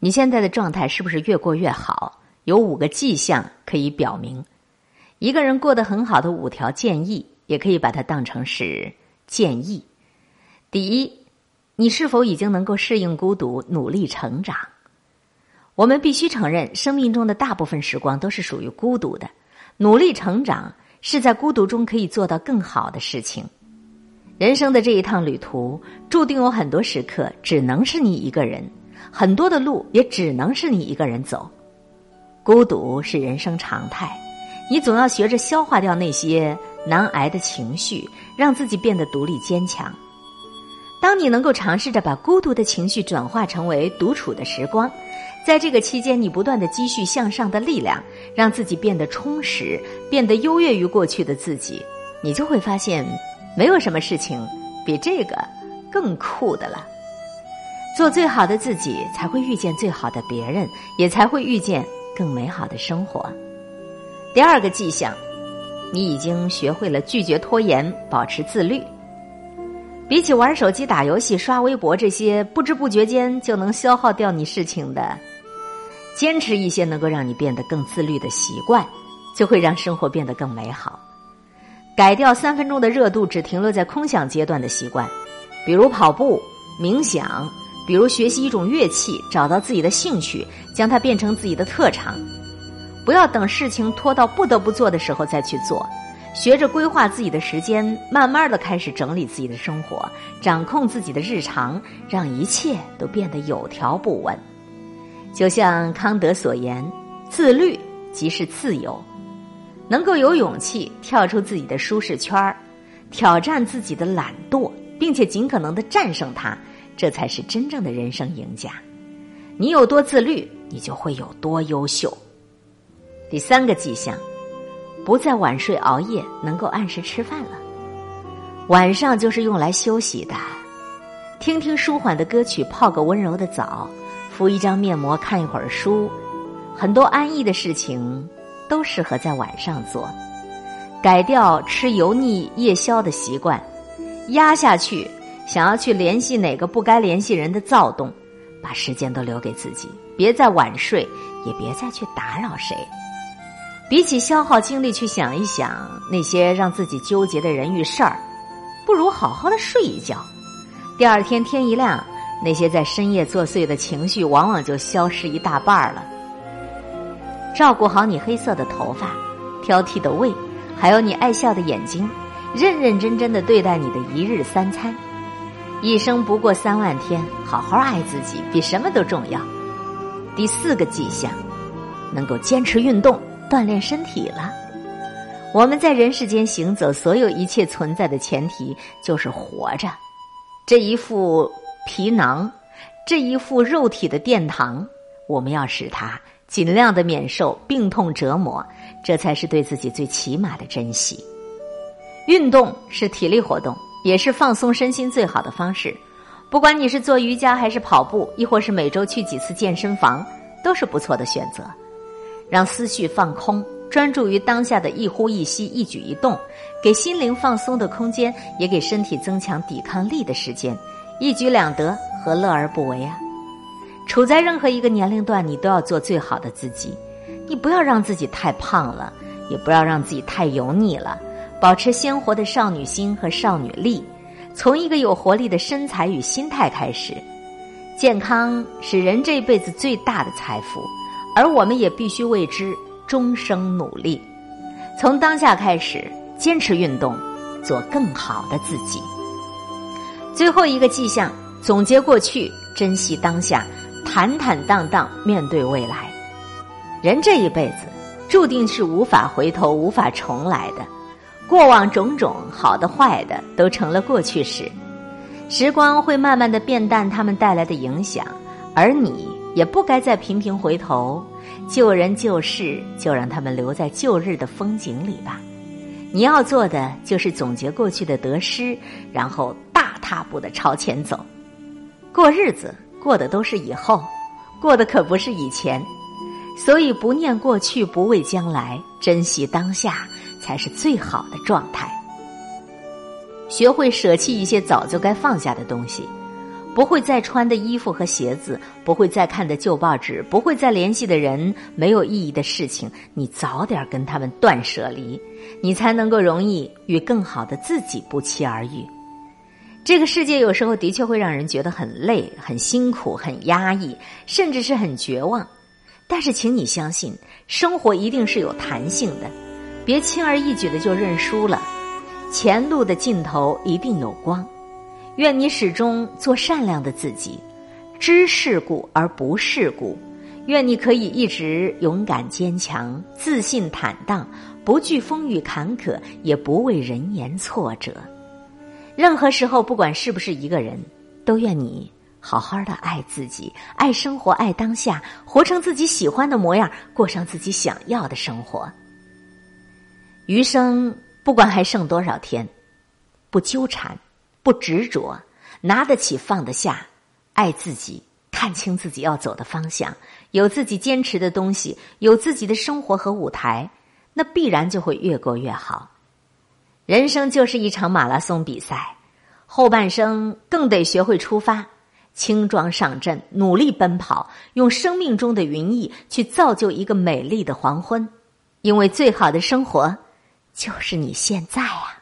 你现在的状态是不是越过越好？有五个迹象可以表明，一个人过得很好的五条建议，也可以把它当成是建议。第一，你是否已经能够适应孤独，努力成长？我们必须承认，生命中的大部分时光都是属于孤独的。努力成长是在孤独中可以做到更好的事情。人生的这一趟旅途，注定有很多时刻只能是你一个人。很多的路也只能是你一个人走，孤独是人生常态，你总要学着消化掉那些难挨的情绪，让自己变得独立坚强。当你能够尝试着把孤独的情绪转化成为独处的时光，在这个期间，你不断的积蓄向上的力量，让自己变得充实，变得优越于过去的自己，你就会发现，没有什么事情比这个更酷的了。做最好的自己，才会遇见最好的别人，也才会遇见更美好的生活。第二个迹象，你已经学会了拒绝拖延，保持自律。比起玩手机、打游戏、刷微博这些不知不觉间就能消耗掉你事情的，坚持一些能够让你变得更自律的习惯，就会让生活变得更美好。改掉三分钟的热度只停留在空想阶段的习惯，比如跑步、冥想。比如学习一种乐器，找到自己的兴趣，将它变成自己的特长。不要等事情拖到不得不做的时候再去做，学着规划自己的时间，慢慢的开始整理自己的生活，掌控自己的日常，让一切都变得有条不紊。就像康德所言：“自律即是自由。”能够有勇气跳出自己的舒适圈儿，挑战自己的懒惰，并且尽可能的战胜它。这才是真正的人生赢家。你有多自律，你就会有多优秀。第三个迹象，不再晚睡熬夜，能够按时吃饭了。晚上就是用来休息的，听听舒缓的歌曲，泡个温柔的澡，敷一张面膜，看一会儿书，很多安逸的事情都适合在晚上做。改掉吃油腻夜宵的习惯，压下去。想要去联系哪个不该联系人的躁动，把时间都留给自己，别再晚睡，也别再去打扰谁。比起消耗精力去想一想那些让自己纠结的人与事儿，不如好好的睡一觉。第二天天一亮，那些在深夜作祟的情绪往往就消失一大半了。照顾好你黑色的头发、挑剔的胃，还有你爱笑的眼睛，认认真真的对待你的一日三餐。一生不过三万天，好好爱自己比什么都重要。第四个迹象，能够坚持运动锻炼身体了。我们在人世间行走，所有一切存在的前提就是活着。这一副皮囊，这一副肉体的殿堂，我们要使它尽量的免受病痛折磨，这才是对自己最起码的珍惜。运动是体力活动。也是放松身心最好的方式，不管你是做瑜伽还是跑步，亦或是每周去几次健身房，都是不错的选择。让思绪放空，专注于当下的一呼一吸、一举一动，给心灵放松的空间，也给身体增强抵抗力的时间，一举两得，何乐而不为啊？处在任何一个年龄段，你都要做最好的自己。你不要让自己太胖了，也不要让自己太油腻了。保持鲜活的少女心和少女力，从一个有活力的身材与心态开始。健康是人这辈子最大的财富，而我们也必须为之终生努力。从当下开始，坚持运动，做更好的自己。最后一个迹象：总结过去，珍惜当下，坦坦荡荡面对未来。人这一辈子，注定是无法回头、无法重来的。过往种种好的坏的都成了过去时，时光会慢慢的变淡，他们带来的影响，而你也不该再频频回头，旧人旧事就让他们留在旧日的风景里吧。你要做的就是总结过去的得失，然后大踏步的朝前走。过日子过的都是以后，过的可不是以前，所以不念过去，不畏将来，珍惜当下。才是最好的状态。学会舍弃一些早就该放下的东西，不会再穿的衣服和鞋子，不会再看的旧报纸，不会再联系的人，没有意义的事情，你早点跟他们断舍离，你才能够容易与更好的自己不期而遇。这个世界有时候的确会让人觉得很累、很辛苦、很压抑，甚至是很绝望。但是，请你相信，生活一定是有弹性的，别轻而易举的就认输了。前路的尽头一定有光。愿你始终做善良的自己，知世故而不世故。愿你可以一直勇敢坚强、自信坦荡，不惧风雨坎坷，也不畏人言挫折。任何时候，不管是不是一个人，都愿你好好的爱自己、爱生活、爱当下，活成自己喜欢的模样，过上自己想要的生活。余生，不管还剩多少天，不纠缠。不执着，拿得起放得下，爱自己，看清自己要走的方向，有自己坚持的东西，有自己的生活和舞台，那必然就会越过越好。人生就是一场马拉松比赛，后半生更得学会出发，轻装上阵，努力奔跑，用生命中的云翳去造就一个美丽的黄昏，因为最好的生活就是你现在啊。